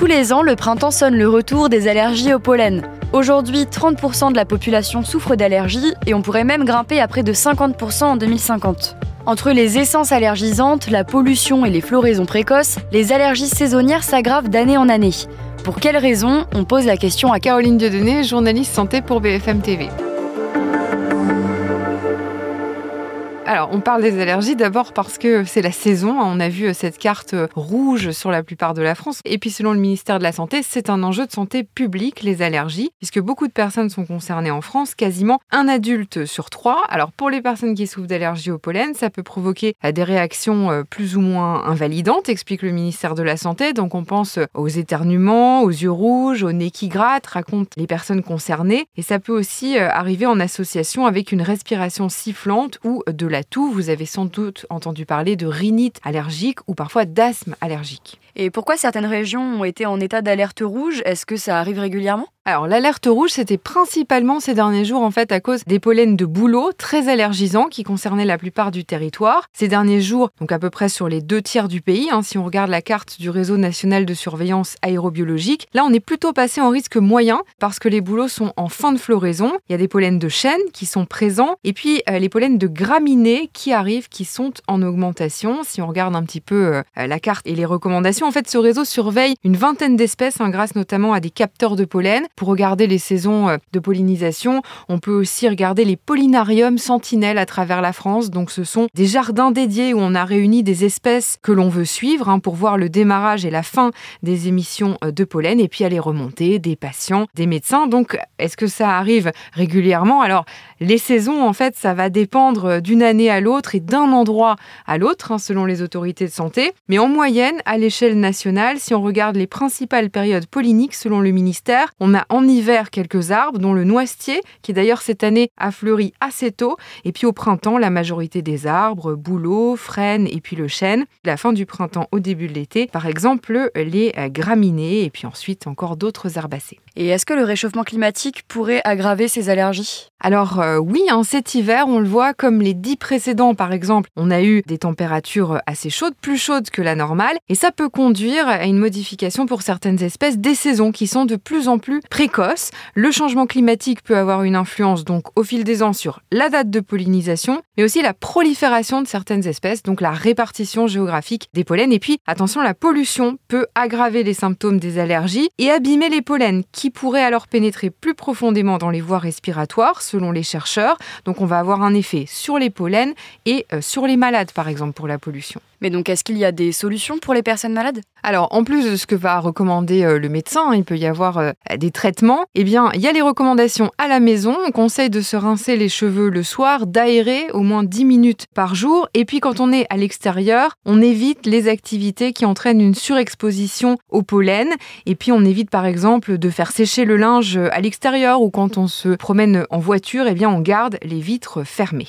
Tous les ans, le printemps sonne le retour des allergies au pollen. Aujourd'hui, 30% de la population souffre d'allergies et on pourrait même grimper à près de 50% en 2050. Entre les essences allergisantes, la pollution et les floraisons précoces, les allergies saisonnières s'aggravent d'année en année. Pour quelles raisons On pose la question à Caroline Dieudonné, journaliste santé pour BFM TV. On parle des allergies d'abord parce que c'est la saison. On a vu euh, cette carte euh, rouge sur la plupart de la France. Et puis, selon le ministère de la Santé, c'est un enjeu de santé publique, les allergies, puisque beaucoup de personnes sont concernées en France, quasiment un adulte sur trois. Alors, pour les personnes qui souffrent d'allergie au pollen, ça peut provoquer euh, des réactions plus ou moins invalidantes, explique le ministère de la Santé. Donc, on pense aux éternuements, aux yeux rouges, au nez qui gratte, racontent les personnes concernées. Et ça peut aussi arriver en association avec une respiration sifflante ou de la vous avez sans doute entendu parler de rhinite allergique ou parfois d'asthme allergique. Et pourquoi certaines régions ont été en état d'alerte rouge? Est-ce que ça arrive régulièrement? Alors l'alerte rouge, c'était principalement ces derniers jours en fait à cause des pollens de bouleau très allergisants qui concernaient la plupart du territoire. Ces derniers jours, donc à peu près sur les deux tiers du pays, hein, si on regarde la carte du réseau national de surveillance aérobiologique, là on est plutôt passé en risque moyen parce que les bouleaux sont en fin de floraison. Il y a des pollens de chêne qui sont présents et puis euh, les pollens de graminées qui arrivent, qui sont en augmentation. Si on regarde un petit peu euh, la carte et les recommandations, en fait ce réseau surveille une vingtaine d'espèces hein, grâce notamment à des capteurs de pollen pour regarder les saisons euh, de pollinisation, on peut aussi regarder les pollinariums sentinelles à travers la France. Donc ce sont des jardins dédiés où on a réuni des espèces que l'on veut suivre hein, pour voir le démarrage et la fin des émissions euh, de pollen et puis aller remonter des patients, des médecins. Donc est-ce que ça arrive régulièrement? Alors les saisons, en fait, ça va dépendre euh, d'une année à l'autre et d'un endroit à l'autre, hein, selon les autorités de santé. Mais en moyenne, à l'échelle nationale, si on regarde les principales périodes polliniques selon le ministère, on a en hiver quelques arbres, dont le noisetier, qui d'ailleurs cette année a fleuri assez tôt, et puis au printemps, la majorité des arbres, bouleaux, frênes et puis le chêne. La fin du printemps au début de l'été, par exemple, les euh, graminées, et puis ensuite encore d'autres herbacées. Et est-ce que le réchauffement climatique pourrait aggraver ces allergies? Alors euh, oui, hein, cet hiver, on le voit comme les dix précédents par exemple, on a eu des températures assez chaudes, plus chaudes que la normale, et ça peut conduire à une modification pour certaines espèces des saisons qui sont de plus en plus précoces. Le changement climatique peut avoir une influence donc au fil des ans sur la date de pollinisation, mais aussi la prolifération de certaines espèces, donc la répartition géographique des pollens. Et puis attention, la pollution peut aggraver les symptômes des allergies et abîmer les pollens qui pourrait alors pénétrer plus profondément dans les voies respiratoires, selon les chercheurs. Donc on va avoir un effet sur les pollens et euh, sur les malades, par exemple, pour la pollution. Mais donc, est-ce qu'il y a des solutions pour les personnes malades? Alors, en plus de ce que va recommander euh, le médecin, il peut y avoir euh, des traitements. Eh bien, il y a les recommandations à la maison. On conseille de se rincer les cheveux le soir, d'aérer au moins 10 minutes par jour. Et puis, quand on est à l'extérieur, on évite les activités qui entraînent une surexposition au pollen. Et puis, on évite par exemple de faire sécher le linge à l'extérieur ou quand on se promène en voiture, eh bien, on garde les vitres fermées.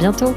Bientôt